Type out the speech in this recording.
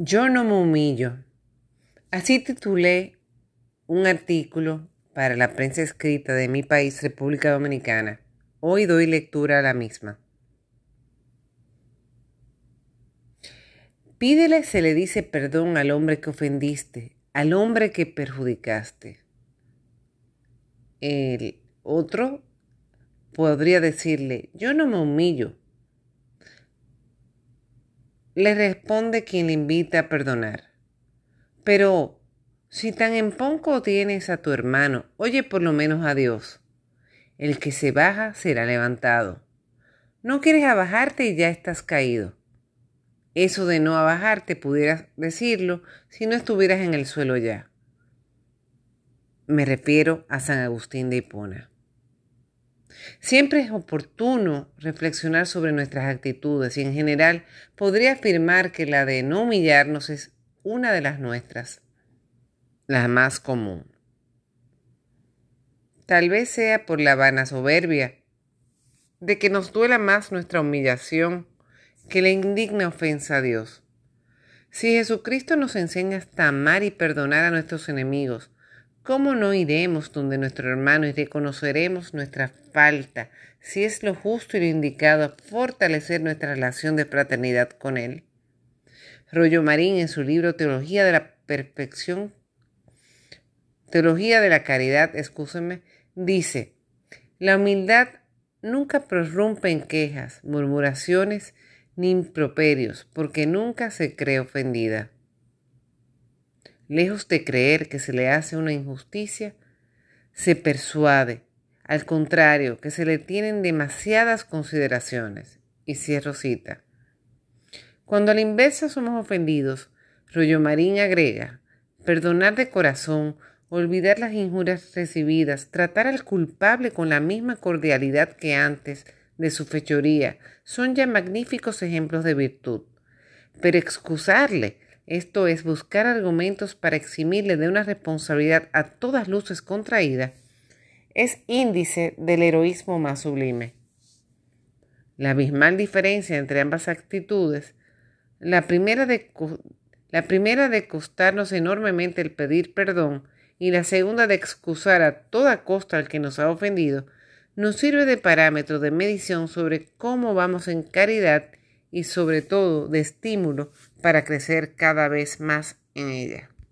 Yo no me humillo. Así titulé un artículo para la prensa escrita de mi país, República Dominicana. Hoy doy lectura a la misma. Pídele se le dice perdón al hombre que ofendiste, al hombre que perjudicaste. El otro podría decirle, yo no me humillo, le responde quien le invita a perdonar. Pero si tan en poco tienes a tu hermano, oye por lo menos a Dios. El que se baja será levantado. No quieres abajarte y ya estás caído. Eso de no abajarte pudieras decirlo si no estuvieras en el suelo ya. Me refiero a San Agustín de Hipona. Siempre es oportuno reflexionar sobre nuestras actitudes y en general podría afirmar que la de no humillarnos es una de las nuestras, la más común. Tal vez sea por la vana soberbia de que nos duela más nuestra humillación que la indigna ofensa a Dios. Si Jesucristo nos enseña hasta amar y perdonar a nuestros enemigos, ¿Cómo no iremos donde nuestro hermano y reconoceremos nuestra falta si es lo justo y lo indicado fortalecer nuestra relación de fraternidad con Él? Rollo Marín en su libro Teología de la Perfección, Teología de la Caridad, escúsenme, dice, la humildad nunca prorrumpe en quejas, murmuraciones ni improperios, porque nunca se cree ofendida. Lejos de creer que se le hace una injusticia, se persuade, al contrario, que se le tienen demasiadas consideraciones. Y cierro cita. Cuando a la inversa somos ofendidos, Rollo Marín agrega, perdonar de corazón, olvidar las injurias recibidas, tratar al culpable con la misma cordialidad que antes de su fechoría, son ya magníficos ejemplos de virtud. Pero excusarle, esto es buscar argumentos para eximirle de una responsabilidad a todas luces contraída, es índice del heroísmo más sublime. La abismal diferencia entre ambas actitudes, la primera de, la primera de costarnos enormemente el pedir perdón y la segunda de excusar a toda costa al que nos ha ofendido, nos sirve de parámetro de medición sobre cómo vamos en caridad y sobre todo de estímulo para crecer cada vez más en ella.